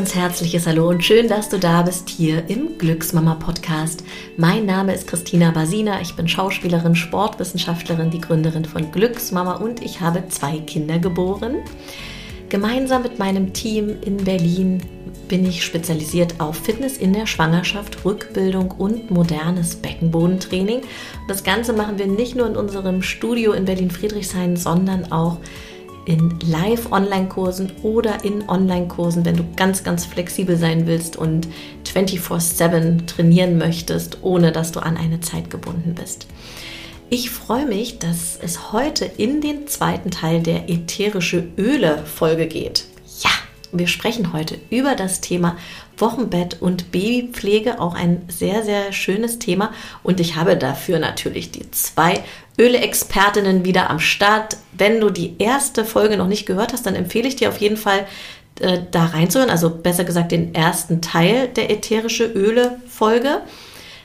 ganz herzliches Hallo und schön, dass du da bist hier im Glücksmama Podcast. Mein Name ist Christina Basina, ich bin Schauspielerin, Sportwissenschaftlerin, die Gründerin von Glücksmama und ich habe zwei Kinder geboren. Gemeinsam mit meinem Team in Berlin bin ich spezialisiert auf Fitness in der Schwangerschaft, Rückbildung und modernes Beckenbodentraining. Das Ganze machen wir nicht nur in unserem Studio in Berlin-Friedrichshain, sondern auch Live-Online-Kursen oder in Online-Kursen, wenn du ganz, ganz flexibel sein willst und 24/7 trainieren möchtest, ohne dass du an eine Zeit gebunden bist. Ich freue mich, dass es heute in den zweiten Teil der ätherische Öle-Folge geht. Ja, wir sprechen heute über das Thema Wochenbett und Babypflege, auch ein sehr, sehr schönes Thema. Und ich habe dafür natürlich die zwei Öle-Expertinnen wieder am Start. Wenn du die erste Folge noch nicht gehört hast, dann empfehle ich dir auf jeden Fall äh, da reinzuhören. Also besser gesagt den ersten Teil der ätherische Öle-Folge.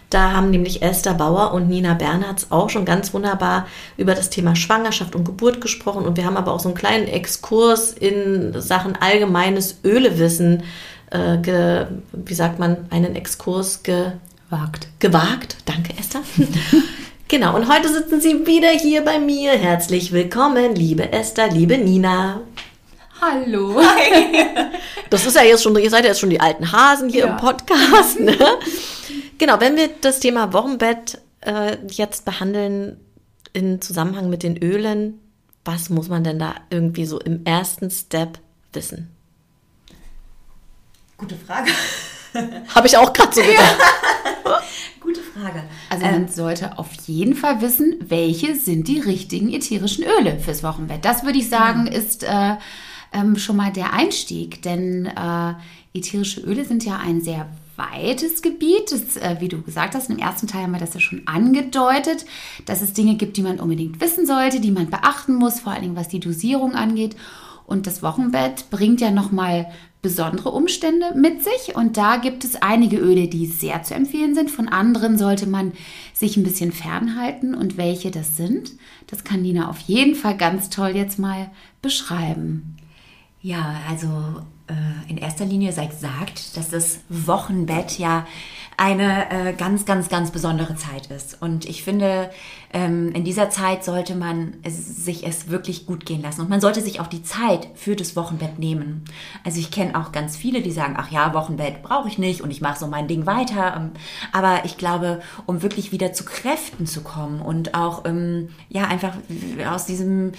Da haben nämlich Esther Bauer und Nina Bernhards auch schon ganz wunderbar über das Thema Schwangerschaft und Geburt gesprochen. Und wir haben aber auch so einen kleinen Exkurs in Sachen allgemeines Ölewissen äh, ge, wie sagt man, einen Exkurs gewagt. Gewagt. Danke, Esther. genau, und heute sitzen sie wieder hier bei mir. Herzlich willkommen, liebe Esther, liebe Nina. Hallo. Hi. Das ist ja jetzt schon, ihr seid ja jetzt schon die alten Hasen hier ja. im Podcast. Ne? Genau, wenn wir das Thema Wochenbett äh, jetzt behandeln in Zusammenhang mit den Ölen, was muss man denn da irgendwie so im ersten Step wissen? Gute Frage. Habe ich auch gerade so gedacht. Gute Frage. Also man ähm, sollte auf jeden Fall wissen, welche sind die richtigen ätherischen Öle fürs Wochenbett. Das würde ich sagen, ist äh, ähm, schon mal der Einstieg. Denn äh, ätherische Öle sind ja ein sehr weites Gebiet. Das, äh, wie du gesagt hast, im ersten Teil haben wir das ja schon angedeutet, dass es Dinge gibt, die man unbedingt wissen sollte, die man beachten muss, vor allen Dingen was die Dosierung angeht. Und das Wochenbett bringt ja nochmal besondere Umstände mit sich. Und da gibt es einige Öle, die sehr zu empfehlen sind. Von anderen sollte man sich ein bisschen fernhalten. Und welche das sind, das kann Nina auf jeden Fall ganz toll jetzt mal beschreiben. Ja, also in erster Linie sei gesagt, dass das Wochenbett ja eine äh, ganz, ganz, ganz besondere Zeit ist. Und ich finde, ähm, in dieser Zeit sollte man es, sich es wirklich gut gehen lassen. Und man sollte sich auch die Zeit für das Wochenbett nehmen. Also ich kenne auch ganz viele, die sagen, ach ja, Wochenbett brauche ich nicht und ich mache so mein Ding weiter. Ähm, aber ich glaube, um wirklich wieder zu Kräften zu kommen und auch ähm, ja einfach aus diesem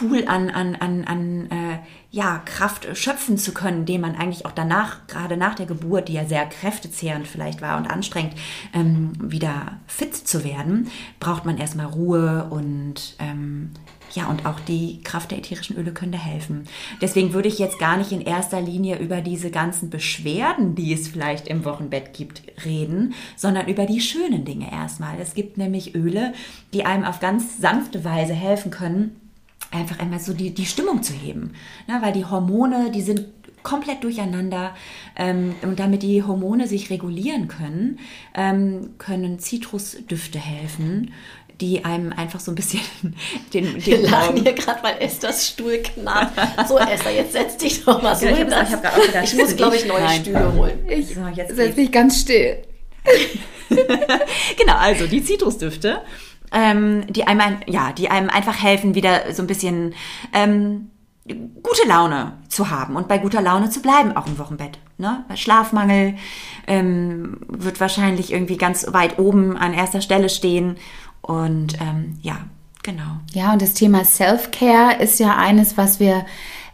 Pool an, an, an, an äh, ja, Kraft schöpfen zu können, den man eigentlich auch danach, gerade nach der Geburt, die ja sehr kräftezehrend vielleicht war und anstrengend, ähm, wieder fit zu werden, braucht man erstmal Ruhe und ähm, ja, und auch die Kraft der ätherischen Öle könnte helfen. Deswegen würde ich jetzt gar nicht in erster Linie über diese ganzen Beschwerden, die es vielleicht im Wochenbett gibt, reden, sondern über die schönen Dinge erstmal. Es gibt nämlich Öle, die einem auf ganz sanfte Weise helfen können, einfach einmal so die, die Stimmung zu heben. Ne? Weil die Hormone, die sind komplett durcheinander. Ähm, und damit die Hormone sich regulieren können, ähm, können Zitrusdüfte helfen die einem einfach so ein bisschen den, den Wir lachen hier gerade, weil Esthers Stuhl knarrt. So, Esther, jetzt setz dich doch mal so ja, hin. Ich, hab, ich, gedacht, ich muss, glaube ich, neue Nein. Stühle holen. Ich so, setze mich ganz still. genau, also die Zitrusdüfte ähm, die einem, ja, die einem einfach helfen, wieder so ein bisschen ähm, gute Laune zu haben und bei guter Laune zu bleiben, auch im Wochenbett. Ne? Schlafmangel ähm, wird wahrscheinlich irgendwie ganz weit oben an erster Stelle stehen. Und ähm, ja, genau. Ja, und das Thema Self-Care ist ja eines, was wir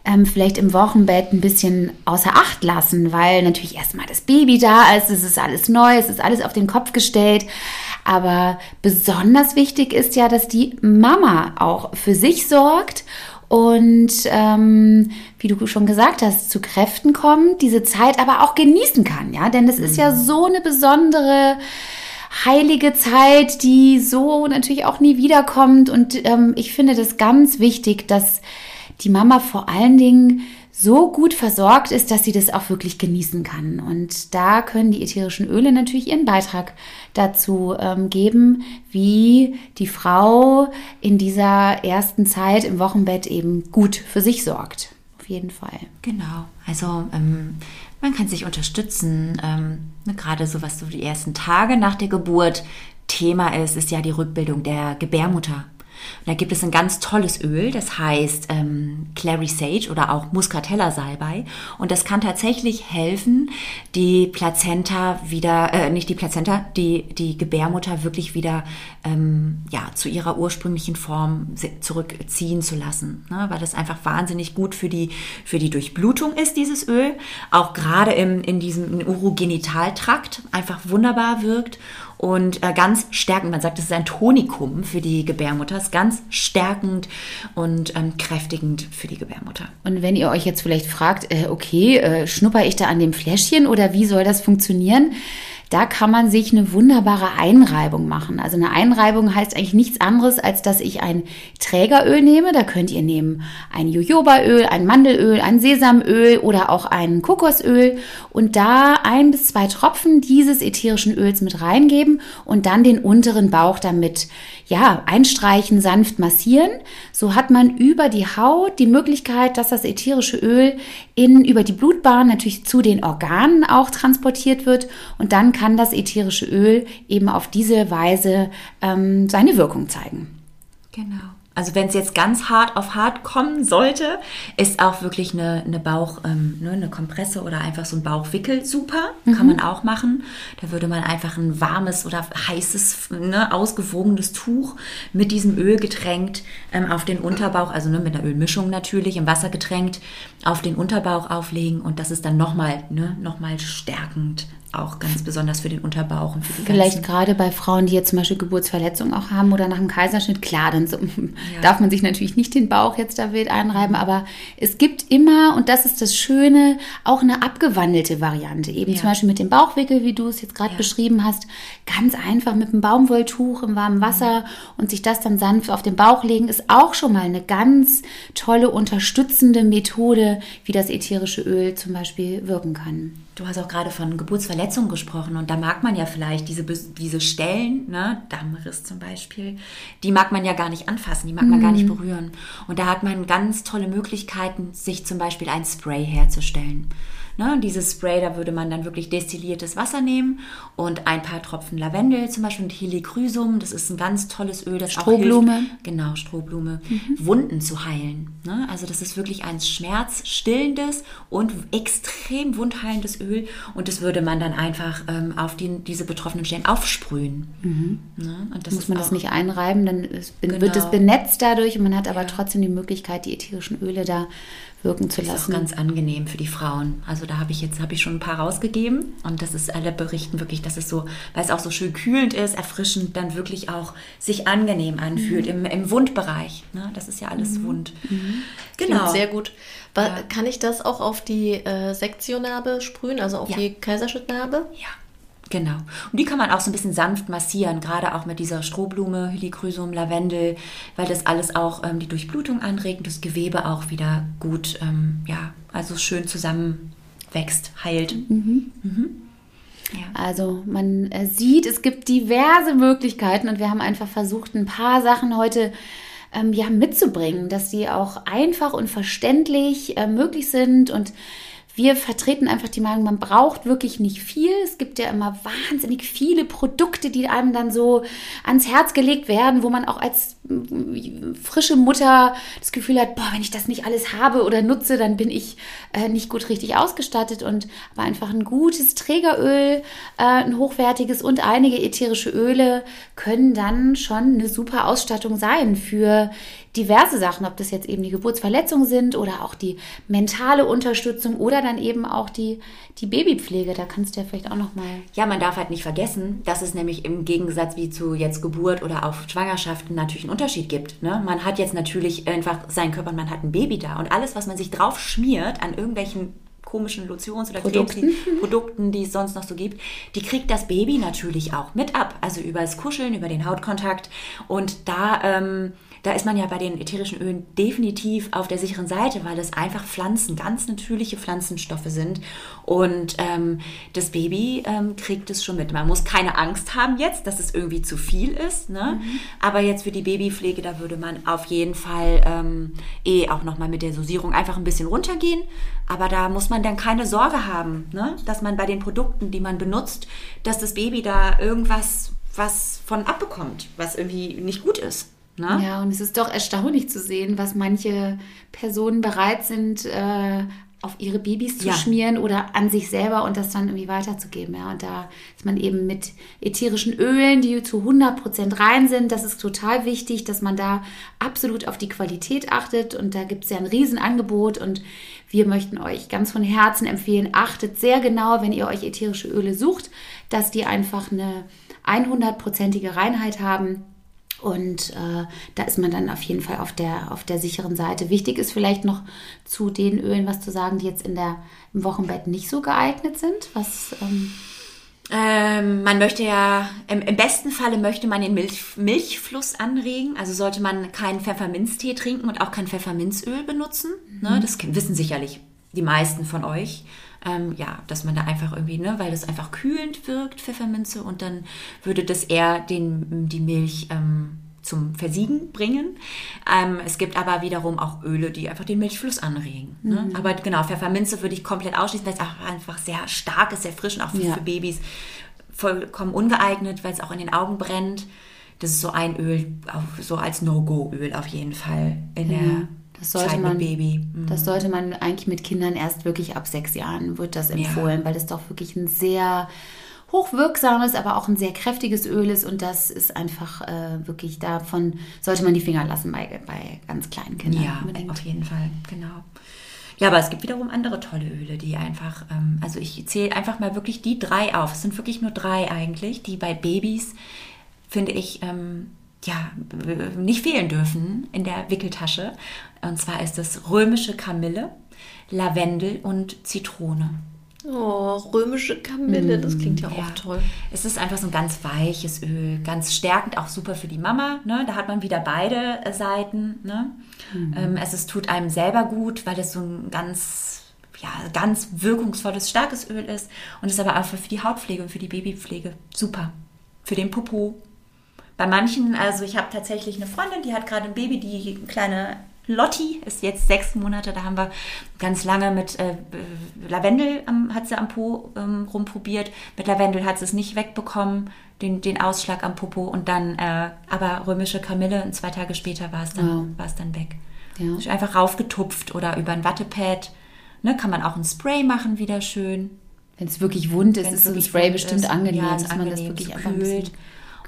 ähm, vielleicht im Wochenbett ein bisschen außer Acht lassen, weil natürlich erstmal das Baby da ist, es ist alles neu, es ist alles auf den Kopf gestellt. Aber besonders wichtig ist ja, dass die Mama auch für sich sorgt und ähm, wie du schon gesagt hast, zu Kräften kommt, diese Zeit aber auch genießen kann, ja, denn es mhm. ist ja mhm. so eine besondere heilige Zeit, die so natürlich auch nie wiederkommt und ähm, ich finde das ganz wichtig, dass die Mama vor allen Dingen so gut versorgt ist, dass sie das auch wirklich genießen kann. Und da können die ätherischen Öle natürlich ihren Beitrag dazu ähm, geben, wie die Frau in dieser ersten Zeit im Wochenbett eben gut für sich sorgt. Auf jeden Fall. Genau. Also ähm, Man kann sich unterstützen, ähm, ne, gerade so was so die ersten Tage nach der Geburt Thema ist, ist ja die Rückbildung der Gebärmutter. Und da gibt es ein ganz tolles Öl, das heißt ähm, Clary Sage oder auch Muscatella Salbei. Und das kann tatsächlich helfen, die Plazenta wieder, äh, nicht die Plazenta, die, die Gebärmutter wirklich wieder ähm, ja, zu ihrer ursprünglichen Form zurückziehen zu lassen. Ne? Weil das einfach wahnsinnig gut für die, für die Durchblutung ist, dieses Öl. Auch gerade im, in diesem Urogenitaltrakt einfach wunderbar wirkt und äh, ganz stärkend. Man sagt, es ist ein Tonikum für die Gebärmutter, ist ganz stärkend und ähm, kräftigend für die Gebärmutter. Und wenn ihr euch jetzt vielleicht fragt, äh, okay, äh, schnupper ich da an dem Fläschchen oder wie soll das funktionieren? Da kann man sich eine wunderbare Einreibung machen. Also eine Einreibung heißt eigentlich nichts anderes, als dass ich ein Trägeröl nehme. Da könnt ihr nehmen ein Jojobaöl, ein Mandelöl, ein Sesamöl oder auch ein Kokosöl und da ein bis zwei Tropfen dieses ätherischen Öls mit reingeben und dann den unteren Bauch damit ja, einstreichen, sanft massieren. So hat man über die Haut die Möglichkeit, dass das ätherische Öl in, über die Blutbahn natürlich zu den Organen auch transportiert wird und dann kann das ätherische Öl eben auf diese Weise ähm, seine Wirkung zeigen. Genau. Also wenn es jetzt ganz hart auf hart kommen sollte, ist auch wirklich eine, eine Bauch, ähm, ne, eine Kompresse oder einfach so ein Bauchwickel super. Mhm. Kann man auch machen. Da würde man einfach ein warmes oder heißes, ne, ausgewogenes Tuch mit diesem Öl getränkt ähm, auf den Unterbauch, also ne, mit einer Ölmischung natürlich, im Wasser getränkt, auf den Unterbauch auflegen und das ist dann nochmal ne, noch stärkend auch ganz besonders für den Unterbauch und für die Vielleicht gerade bei Frauen, die jetzt zum Beispiel Geburtsverletzungen auch haben oder nach einem Kaiserschnitt, klar, dann so, ja. darf man sich natürlich nicht den Bauch jetzt da wild einreiben, aber es gibt immer, und das ist das Schöne, auch eine abgewandelte Variante. Eben ja. zum Beispiel mit dem Bauchwickel, wie du es jetzt gerade ja. beschrieben hast, ganz einfach mit einem Baumwolltuch im warmen Wasser mhm. und sich das dann sanft auf den Bauch legen, ist auch schon mal eine ganz tolle unterstützende Methode, wie das ätherische Öl zum Beispiel wirken kann. Du hast auch gerade von Geburtsverletzungen gesprochen und da mag man ja vielleicht diese, diese Stellen, ne, Dammriss zum Beispiel, die mag man ja gar nicht anfassen, die mag man gar nicht mhm. berühren. Und da hat man ganz tolle Möglichkeiten, sich zum Beispiel ein Spray herzustellen. Ne, dieses Spray, da würde man dann wirklich destilliertes Wasser nehmen und ein paar Tropfen Lavendel, zum Beispiel mit Helichrysum. Das ist ein ganz tolles Öl, das Strohblume. auch hilft, genau Strohblume, mhm. Wunden zu heilen. Ne? Also das ist wirklich ein schmerzstillendes und extrem wundheilendes Öl und das würde man dann einfach ähm, auf die, diese betroffenen Stellen aufsprühen. Mhm. Ne? Und muss man das nicht einreiben, dann genau. wird es benetzt dadurch und man hat aber ja. trotzdem die Möglichkeit, die ätherischen Öle da wirken zu lassen. Das ist auch ganz angenehm für die Frauen. Also da habe ich jetzt habe ich schon ein paar rausgegeben und das ist alle berichten wirklich, dass es so, weil es auch so schön kühlend ist, erfrischend, dann wirklich auch sich angenehm anfühlt mhm. im, im Wundbereich. Ne? Das ist ja alles mhm. Wund. Mhm. Genau. Klingt sehr gut. Ja. Kann ich das auch auf die äh, Sektionnarbe sprühen, also auf ja. die Kaiserschnittnarbe? Ja. Genau. Und die kann man auch so ein bisschen sanft massieren, gerade auch mit dieser Strohblume, Helichrysum, Lavendel, weil das alles auch ähm, die Durchblutung anregt und das Gewebe auch wieder gut, ähm, ja, also schön zusammenwächst, heilt. Mhm. Mhm. Ja. Also man äh, sieht, es gibt diverse Möglichkeiten und wir haben einfach versucht, ein paar Sachen heute ähm, ja, mitzubringen, dass die auch einfach und verständlich äh, möglich sind und wir vertreten einfach die Meinung, man braucht wirklich nicht viel. Es gibt ja immer wahnsinnig viele Produkte, die einem dann so ans Herz gelegt werden, wo man auch als mm, frische Mutter das Gefühl hat, boah, wenn ich das nicht alles habe oder nutze, dann bin ich äh, nicht gut richtig ausgestattet und aber einfach ein gutes Trägeröl, äh, ein hochwertiges und einige ätherische Öle können dann schon eine super Ausstattung sein für diverse Sachen, ob das jetzt eben die Geburtsverletzungen sind oder auch die mentale Unterstützung oder dann eben auch die, die Babypflege. Da kannst du ja vielleicht auch noch mal. Ja, man darf halt nicht vergessen, dass es nämlich im Gegensatz wie zu jetzt Geburt oder auch Schwangerschaften natürlich einen Unterschied gibt. Ne? Man hat jetzt natürlich einfach seinen Körper, man hat ein Baby da und alles, was man sich drauf schmiert an irgendwelchen komischen Lotions oder Produkten. Produkten, die es sonst noch so gibt, die kriegt das Baby natürlich auch mit ab. Also über das Kuscheln, über den Hautkontakt. Und da ähm, da ist man ja bei den ätherischen Ölen definitiv auf der sicheren Seite, weil es einfach Pflanzen, ganz natürliche Pflanzenstoffe sind. Und ähm, das Baby ähm, kriegt es schon mit. Man muss keine Angst haben jetzt, dass es irgendwie zu viel ist. Ne? Mhm. Aber jetzt für die Babypflege, da würde man auf jeden Fall ähm, eh auch nochmal mit der Dosierung einfach ein bisschen runtergehen. Aber da muss man dann keine Sorge haben, ne? dass man bei den Produkten, die man benutzt, dass das Baby da irgendwas was von abbekommt, was irgendwie nicht gut ist. Ne? Ja, und es ist doch erstaunlich zu sehen, was manche Personen bereit sind, äh, auf ihre Babys zu Ja. schmieren oder an sich selber und das dann irgendwie weiterzugeben. Ja, und da ist man eben mit ätherischen Ölen, die zu 100% rein sind. Das ist total wichtig, dass man da absolut auf die Qualität achtet. Und da gibt es ja ein Riesenangebot und wir möchten euch ganz von Herzen empfehlen, achtet sehr genau, wenn ihr euch ätherische Öle sucht, dass die einfach eine 100%ige Reinheit haben. Und äh, da ist man dann auf jeden Fall auf der, auf der sicheren Seite. Wichtig ist vielleicht noch zu den Ölen was zu sagen, die jetzt in der, im Wochenbett nicht so geeignet sind. Was, ähm, Ähm, man möchte ja, im, im besten Falle möchte man den Milch, Milchfluss anregen. Also sollte man keinen Pfefferminztee trinken und auch kein Pfefferminzöl benutzen. Ne? Das kennen- wissen sicherlich die meisten von euch. Ähm, ja, dass man da einfach irgendwie, ne, weil das einfach kühlend wirkt, Pfefferminze, und dann würde das eher den, die Milch ähm, zum Versiegen bringen. Ähm, es gibt aber wiederum auch Öle, die einfach den Milchfluss anregen. Ne? Aber genau, Pfefferminze würde ich komplett ausschließen, weil es auch einfach sehr stark ist, sehr frisch und auch für, Ja. für Babys vollkommen ungeeignet, weil es auch in den Augen brennt. Das ist so ein Öl, so als No-Go-Öl auf jeden Fall in der das sollte Zeit man, Baby. Mhm. das sollte man eigentlich mit Kindern erst wirklich ab sechs Jahren wird das empfohlen, weil das doch wirklich ein sehr hochwirksames, aber auch ein sehr kräftiges Öl ist und das ist einfach äh, wirklich davon sollte man die Finger lassen bei, bei ganz kleinen Kindern. Ja, unbedingt. auf jeden Fall, genau. Ja, aber es gibt wiederum andere tolle Öle, die einfach, ähm, also ich zähle einfach mal wirklich die drei auf. Es sind wirklich nur drei eigentlich, die bei Babys, finde ich, ähm, ja, nicht fehlen dürfen in der Wickeltasche. Und zwar ist es römische Kamille, Lavendel und Zitrone. Oh, römische Kamille, das klingt ja auch Ja. toll. Es ist einfach so ein ganz weiches Öl, ganz stärkend, auch super für die Mama. Ne? Da hat man wieder beide äh, Seiten. Ne? Ähm, es ist, tut einem selber gut, weil es so ein ganz, ja, ganz wirkungsvolles, starkes Öl ist. Und ist aber auch für die Hautpflege und für die Babypflege super. Für den Popo. Bei manchen, also ich habe tatsächlich eine Freundin, die hat gerade ein Baby, die kleine Lotti ist jetzt sechs Monate. Da haben wir ganz lange mit äh, Lavendel am, hat sie am Po ähm, rumprobiert. Mit Lavendel hat sie es nicht wegbekommen, den, den Ausschlag am Popo. Und dann, äh, aber römische Kamille und zwei Tage später war es dann, Wow. war es dann weg. Ja. Ist Einfach raufgetupft oder über ein Wattepad. Ne, kann man auch ein Spray machen, wieder schön. Wenn es wirklich wund ist, Wenn's ist so ein Spray bestimmt ist. angenehm, Ja, ist dass man das angenehm, wirklich es einfach ein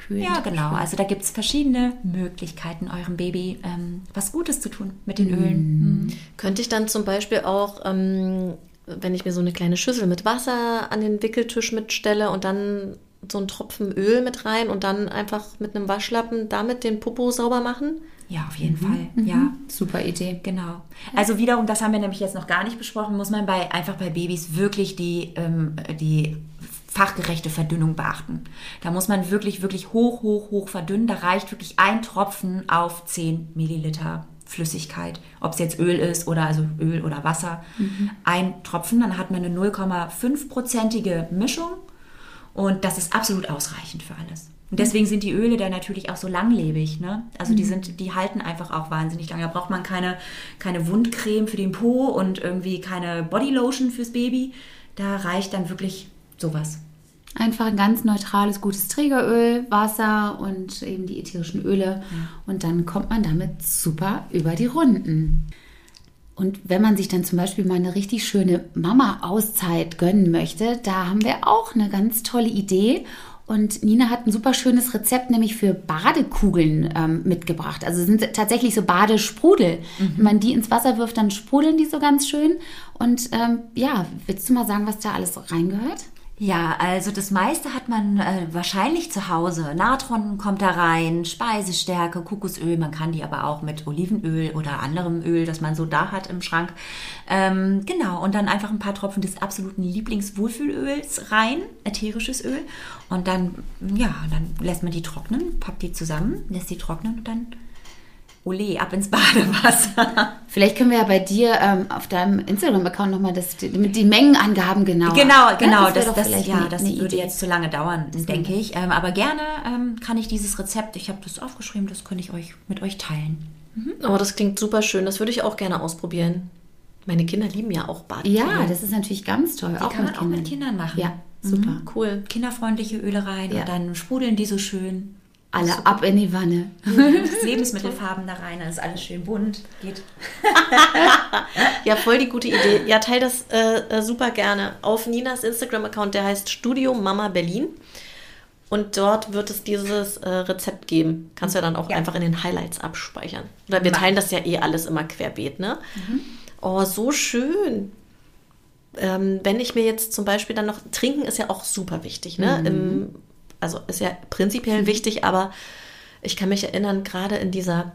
kühlt. Ja, genau. Also da gibt es verschiedene Möglichkeiten, eurem Baby ähm, was Gutes zu tun mit den Ölen. Mhm. Könnte ich dann zum Beispiel auch, ähm, wenn ich mir so eine kleine Schüssel mit Wasser an den Wickeltisch mitstelle und dann so einen Tropfen Öl mit rein und dann einfach mit einem Waschlappen damit den Popo sauber machen? Ja, auf jeden Fall. Ja, Super Idee. genau. Also wiederum, das haben wir nämlich jetzt noch gar nicht besprochen, muss man bei einfach bei Babys wirklich die, ähm, die fachgerechte Verdünnung beachten. Da muss man wirklich, wirklich hoch, hoch, hoch verdünnen. Da reicht wirklich ein Tropfen auf 10 Milliliter Flüssigkeit. Ob es jetzt Öl ist oder also Öl oder Wasser. Ein Tropfen, dann hat man eine 0,5-prozentige Mischung und das ist absolut ausreichend für alles. Und deswegen sind die Öle da natürlich auch so langlebig. Ne? Also die sind, die halten einfach auch wahnsinnig lange. Da braucht man keine, keine Wundcreme für den Po und irgendwie keine Bodylotion fürs Baby. Da reicht dann wirklich sowas. Einfach ein ganz neutrales, gutes Trägeröl, Wasser und eben die ätherischen Öle. Und dann kommt man damit super über die Runden. Und wenn man sich dann zum Beispiel mal eine richtig schöne Mama-Auszeit gönnen möchte, da haben wir auch eine ganz tolle Idee. Und Nina hat ein super schönes Rezept, nämlich für Badekugeln ähm, mitgebracht. Also es sind tatsächlich so Badesprudel. Wenn man die ins Wasser wirft, dann sprudeln die so ganz schön. Und ähm, ja, willst du mal sagen, was da alles reingehört? Ja, also das meiste hat man äh, wahrscheinlich zu Hause. Natron kommt da rein, Speisestärke, Kokosöl. Man kann die aber auch mit Olivenöl oder anderem Öl, das man so da hat im Schrank. Ähm, genau, und dann einfach ein paar Tropfen des absoluten Lieblingswohlfühlöls rein, ätherisches Öl. Und dann, ja, dann lässt man die trocknen, packt die zusammen, lässt die trocknen und dann Ole, ab ins Badewasser. Vielleicht können wir ja bei dir ähm, auf deinem Instagram-Account nochmal das, die, mit die Mengenangaben genau. Genau, genau. Das, das, vielleicht ja, eine- das eine würde Idee. jetzt zu lange dauern, denke ich. Ähm, aber gerne ähm, kann ich dieses Rezept, ich habe das aufgeschrieben, das könnte ich euch mit euch teilen. Oh, das klingt super schön. Das würde ich auch gerne ausprobieren. Meine Kinder lieben ja auch Bad. Ja, das ist natürlich ganz toll. Die kann man auch mit Kindern machen. Ja, super. Cool. Kinderfreundliche Öle rein Ja. und dann sprudeln die so schön. Alle ab in die Wanne. Lebensmittelfarben da rein, dann ist alles schön bunt. Geht. Ja, voll die gute Idee. Ja, teil das äh, äh, super gerne auf Ninas Instagram-Account, der heißt Studio Mama Berlin. Und dort wird es dieses äh, Rezept geben. Kannst du ja dann auch Ja. einfach in den Highlights abspeichern. Oder wir teilen das ja eh alles immer querbeet, ne? Oh, so schön. Ähm, wenn ich mir jetzt zum Beispiel dann noch, trinken ist ja auch super wichtig, ne? Im, also ist ja prinzipiell wichtig, aber ich kann mich erinnern, gerade in dieser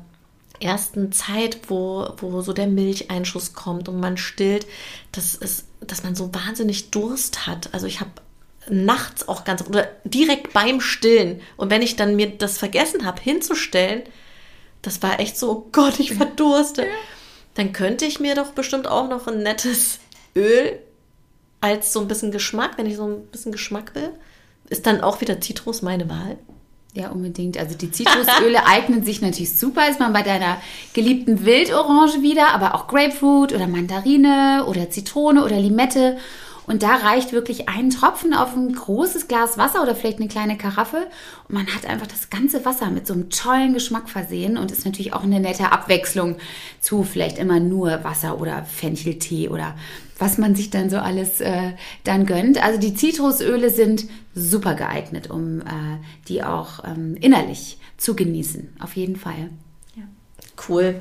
ersten Zeit, wo, wo so der Milcheinschuss kommt und man stillt, das ist, dass man so wahnsinnig Durst hat. Also ich habe nachts auch ganz oder direkt beim Stillen und wenn ich dann mir das vergessen habe hinzustellen, das war echt so, oh Gott, ich verdurste. Dann könnte ich mir doch bestimmt auch noch ein nettes Öl als so ein bisschen Geschmack, wenn ich so ein bisschen Geschmack will. Ist dann auch wieder Zitrus meine Wahl? Ja, unbedingt. Also die Zitrusöle eignen sich natürlich super. Ist man bei deiner geliebten Wildorange wieder, aber auch Grapefruit oder Mandarine oder Zitrone oder Limette. Und da reicht wirklich ein Tropfen auf ein großes Glas Wasser oder vielleicht eine kleine Karaffe. Und man hat einfach das ganze Wasser mit so einem tollen Geschmack versehen und ist natürlich auch eine nette Abwechslung zu vielleicht immer nur Wasser oder Fencheltee oder was man sich dann so alles äh, dann gönnt. Also die Zitrusöle sind super geeignet, um äh, die auch ähm, innerlich zu genießen. Auf jeden Fall. Cool.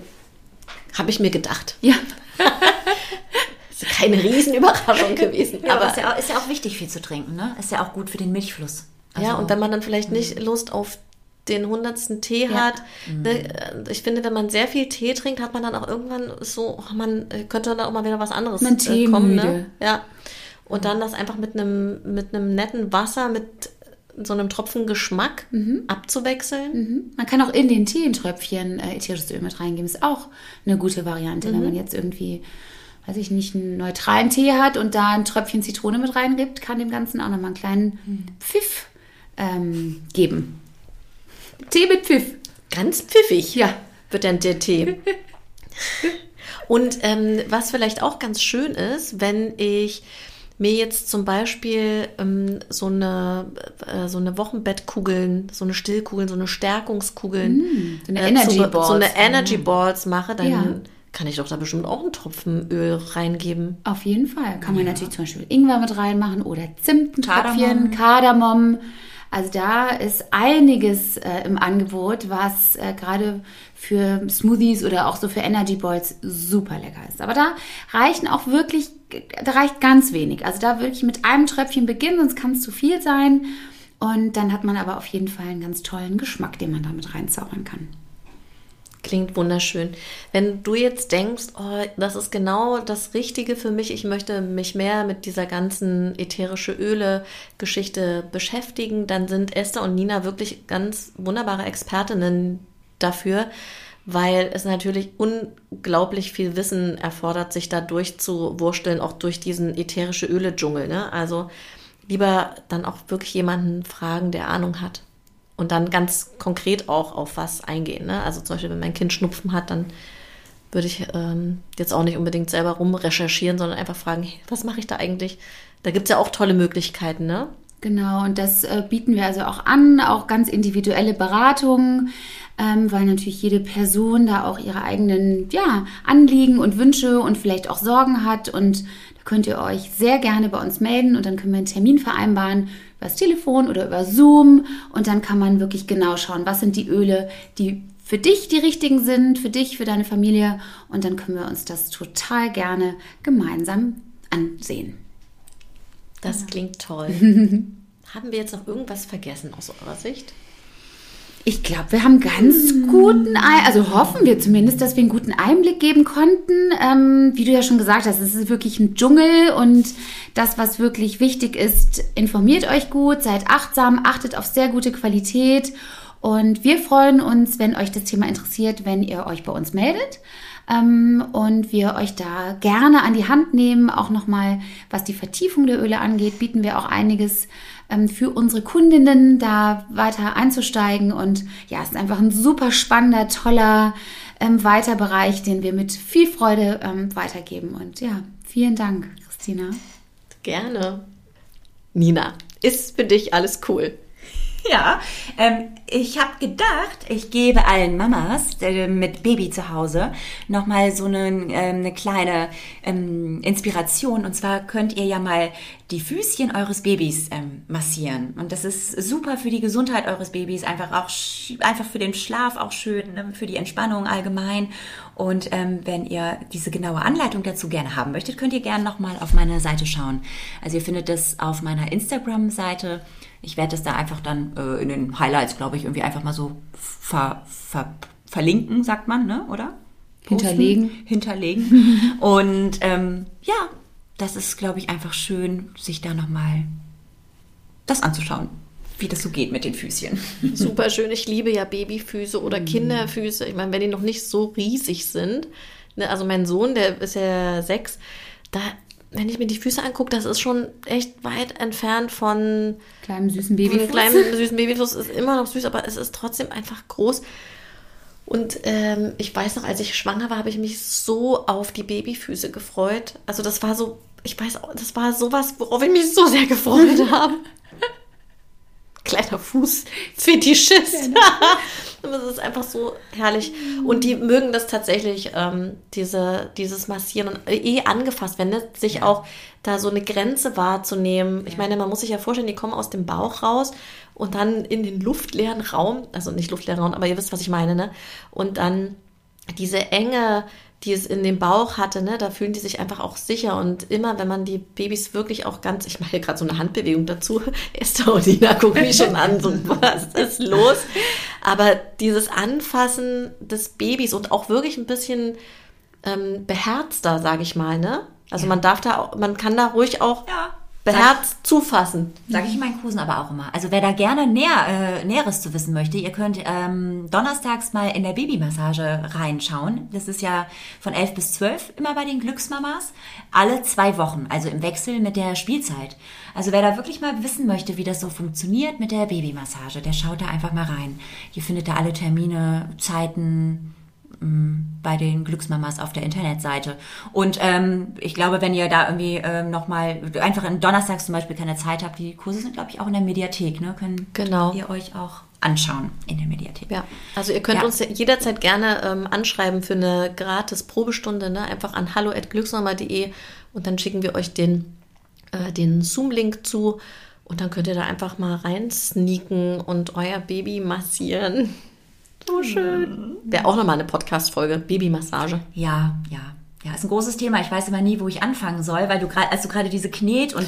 Habe ich mir gedacht. Ja. Ist keine Riesenüberraschung gewesen. Ja, aber aber ist ja, auch, ist ja auch wichtig, viel zu trinken, ne? Ist ja auch gut für den Milchfluss. Also, ja, und wenn man dann vielleicht nicht Lust auf den hundertsten Tee hat. Ne, äh, ich finde, wenn man sehr viel Tee trinkt, hat man dann auch irgendwann so, oh, man äh, könnte dann auch mal wieder was anderes Man äh, kommen. Ne? Ja. Und dann das einfach mit einem mit einem netten Wasser, mit so einem Tropfen Geschmack abzuwechseln. Mhm. Man kann auch in den Tee ein Tröpfchen äh, ätherisches Öl mit reingeben. Ist auch eine gute Variante, wenn man jetzt irgendwie, weiß ich nicht, einen neutralen Tee hat und da ein Tröpfchen Zitrone mit reingibt, kann dem Ganzen auch nochmal einen kleinen Pfiff ähm, geben. Tee mit Pfiff. Ganz pfiffig Ja. wird dann der Tee. Und ähm, was vielleicht auch ganz schön ist, wenn ich mir jetzt zum Beispiel ähm, so eine äh, so eine Wochenbettkugeln, so eine Stillkugeln, so eine Stärkungskugeln, so eine äh, Energy zu- Balls. so eine Energy Balls mache, dann Ja. kann ich doch da bestimmt auch einen Tropfen Öl reingeben. Auf jeden Fall. Kann man natürlich zum Beispiel Ingwer mit reinmachen oder Zimt, Kardamom. Tröpfchen, Kardamom. Also da ist einiges äh, im Angebot, was äh, gerade für Smoothies oder auch so für Energy Balls super lecker ist. Aber da reichen auch wirklich, da reicht ganz wenig. Also da wirklich mit einem Tröpfchen beginnen, sonst kann es zu viel sein. Und dann hat man aber auf jeden Fall einen ganz tollen Geschmack, den man damit reinzaubern kann. Klingt wunderschön. Wenn du jetzt denkst, oh, das ist genau das Richtige für mich, ich möchte mich mehr mit dieser ganzen ätherische Öle-Geschichte beschäftigen, dann sind Esther und Nina wirklich ganz wunderbare Expertinnen dafür, weil es natürlich unglaublich viel Wissen erfordert, sich da durchzuwursteln, auch durch diesen ätherische Öle-Dschungel. Ne? Also lieber dann auch wirklich jemanden fragen, der Ahnung hat und dann ganz konkret auch auf was eingehen. Ne? Also zum Beispiel, wenn mein Kind Schnupfen hat, dann würde ich ähm, jetzt auch nicht unbedingt selber rumrecherchieren, sondern einfach fragen, hey, was mache ich da eigentlich? Da gibt es ja auch tolle Möglichkeiten, ne? Genau, und das äh, bieten wir also auch an, auch ganz individuelle Beratungen, ähm, weil natürlich jede Person da auch ihre eigenen ja, Anliegen und Wünsche und vielleicht auch Sorgen hat. Und könnt ihr euch sehr gerne bei uns melden und dann können wir einen Termin vereinbaren über das Telefon oder über Zoom. Und dann kann man wirklich genau schauen, was sind die Öle, die für dich die richtigen sind, für dich, für deine Familie. Und dann können wir uns das total gerne gemeinsam ansehen. Das klingt toll. Haben wir jetzt noch irgendwas vergessen aus eurer Sicht? Ich glaube, wir haben ganz guten, Ei also hoffen wir zumindest, dass wir einen guten Einblick geben konnten. Ähm, wie du ja schon gesagt hast, es ist wirklich ein Dschungel und das, was wirklich wichtig ist, informiert euch gut, seid achtsam, achtet auf sehr gute Qualität Und wir freuen uns, wenn euch das Thema interessiert, wenn ihr euch bei uns meldet ähm, und wir euch da gerne an die Hand nehmen. Auch nochmal, was die Vertiefung der Öle angeht, bieten wir auch einiges ähm, für unsere Kundinnen da weiter einzusteigen. Und ja, es ist einfach ein super spannender, toller ähm, Weiterbereich, den wir mit viel Freude ähm, weitergeben. Und ja, vielen Dank, Christina. Gerne. Nina, ist für dich alles cool? Ja, ähm, ich habe gedacht, ich gebe allen Mamas äh, mit Baby zu Hause nochmal so eine, äh, eine kleine ähm, Inspiration. Und zwar könnt ihr ja mal die Füßchen eures Babys ähm, massieren. Und das ist super für die Gesundheit eures Babys, einfach auch einfach für den Schlaf auch schön, ne? für die Entspannung allgemein. Und ähm, wenn ihr diese genaue Anleitung dazu gerne haben möchtet, könnt ihr gerne nochmal auf meine Seite schauen. Also ihr findet das auf meiner Instagram-Seite ich werde das da einfach dann äh, in den Highlights, glaube ich, irgendwie einfach mal so ver, ver, verlinken, sagt man, ne? oder? Posten, hinterlegen. Hinterlegen. Und ähm, ja, das ist, glaube ich, einfach schön, sich da nochmal das anzuschauen, wie das so geht mit den Füßchen. Super schön. Ich liebe ja Babyfüße oder mhm. Kinderfüße. Ich meine, wenn die noch nicht so riesig sind. Ne, also mein Sohn, der ist ja sechs, da wenn ich mir die Füße angucke, das ist schon echt weit entfernt von kleinem süßen Babyfuß. Kleinem süßen Babyfuß ist immer noch süß, aber es ist trotzdem einfach groß. Und ähm, ich weiß noch, als ich schwanger war, habe ich mich so auf die Babyfüße gefreut. Also das war so, ich weiß, das war sowas, worauf ich mich so sehr gefreut habe kleiner Fußfetischist. das ist einfach so herrlich. Und die mögen das tatsächlich, ähm, diese, dieses Massieren und eh angefasst werden, ne? sich ja. auch da so eine Grenze wahrzunehmen. Ich meine, man muss sich ja vorstellen, die kommen aus dem Bauch raus und dann in den luftleeren Raum, also nicht luftleeren Raum, aber ihr wisst, was ich meine, ne? Und dann diese enge die es in dem Bauch hatte, ne, da fühlen die sich einfach auch sicher. Und immer, wenn man die Babys wirklich auch ganz, ich mache hier gerade so eine Handbewegung dazu, Esther und Nina gucken mich schon an, so, was ist los? Aber dieses Anfassen des Babys und auch wirklich ein bisschen ähm, beherzter, sage ich mal, ne? Also ja. man darf da, man kann da ruhig auch ja beherzt zufassen. Sage ich meinen Kursen aber auch immer. Also wer da gerne näher, äh, Näheres zu wissen möchte, ihr könnt ähm, donnerstags mal in der Babymassage reinschauen. Das ist ja von 11 bis 12 immer bei den Glücksmamas. Alle zwei Wochen, also im Wechsel mit der Spielzeit. Also wer da wirklich mal wissen möchte, wie das so funktioniert mit der Babymassage, der schaut da einfach mal rein. Ihr findet da alle Termine, Zeiten, bei den Glücksmamas auf der Internetseite. Und ähm, ich glaube, wenn ihr da irgendwie ähm, nochmal, einfach in Donnerstags zum Beispiel keine Zeit habt, die Kurse sind, glaube ich, auch in der Mediathek, ne? Können genau. ihr euch auch anschauen in der Mediathek. Ja, also ihr könnt ja. uns jederzeit gerne ähm, anschreiben für eine gratis Probestunde, ne? einfach an hallo.glücksmama.de und dann schicken wir euch den, äh, den Zoom-Link zu und dann könnt ihr da einfach mal rein sneaken und euer Baby massieren. So schön. Wäre auch nochmal eine Podcast-Folge. Babymassage. Ja, ja. Ja, ist ein großes Thema. Ich weiß immer nie, wo ich anfangen soll, weil du gerade, als du gerade diese Knet- und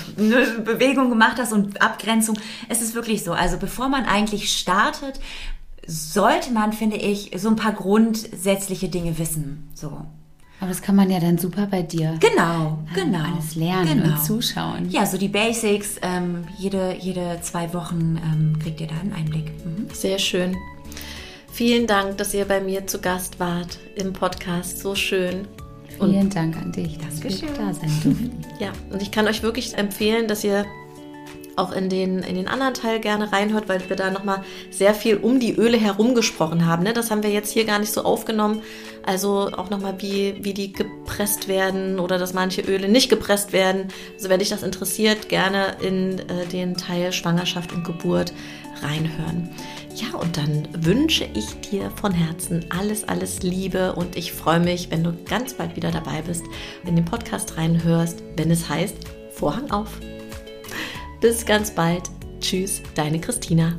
Bewegung gemacht hast und Abgrenzung, es ist wirklich so. Also bevor man eigentlich startet, sollte man, finde ich, so ein paar grundsätzliche Dinge wissen. So. Aber das kann man ja dann super bei dir. Genau, genau. Alles lernen genau. und zuschauen. Ja, so die Basics. Ähm, jede, jede zwei Wochen ähm, kriegt ihr da einen Einblick. Mhm. Sehr schön. Vielen Dank, dass ihr bei mir zu Gast wart im Podcast. So schön. Und Vielen Dank an dich, dass wir da sein durften. Ja, und ich kann euch wirklich empfehlen, dass ihr auch in den, in den anderen Teil gerne reinhört, weil wir da nochmal sehr viel um die Öle herum gesprochen haben. Ne? Das haben wir jetzt hier gar nicht so aufgenommen. Also auch nochmal, wie, wie die gepresst werden oder dass manche Öle nicht gepresst werden. Also wenn dich das interessiert, gerne in äh, den Teil Schwangerschaft und Geburt reinhören. Ja, und dann wünsche ich dir von Herzen alles, alles Liebe und ich freue mich, wenn du ganz bald wieder dabei bist, in den Podcast reinhörst, wenn es heißt Vorhang auf. Bis ganz bald. Tschüss, deine Christina.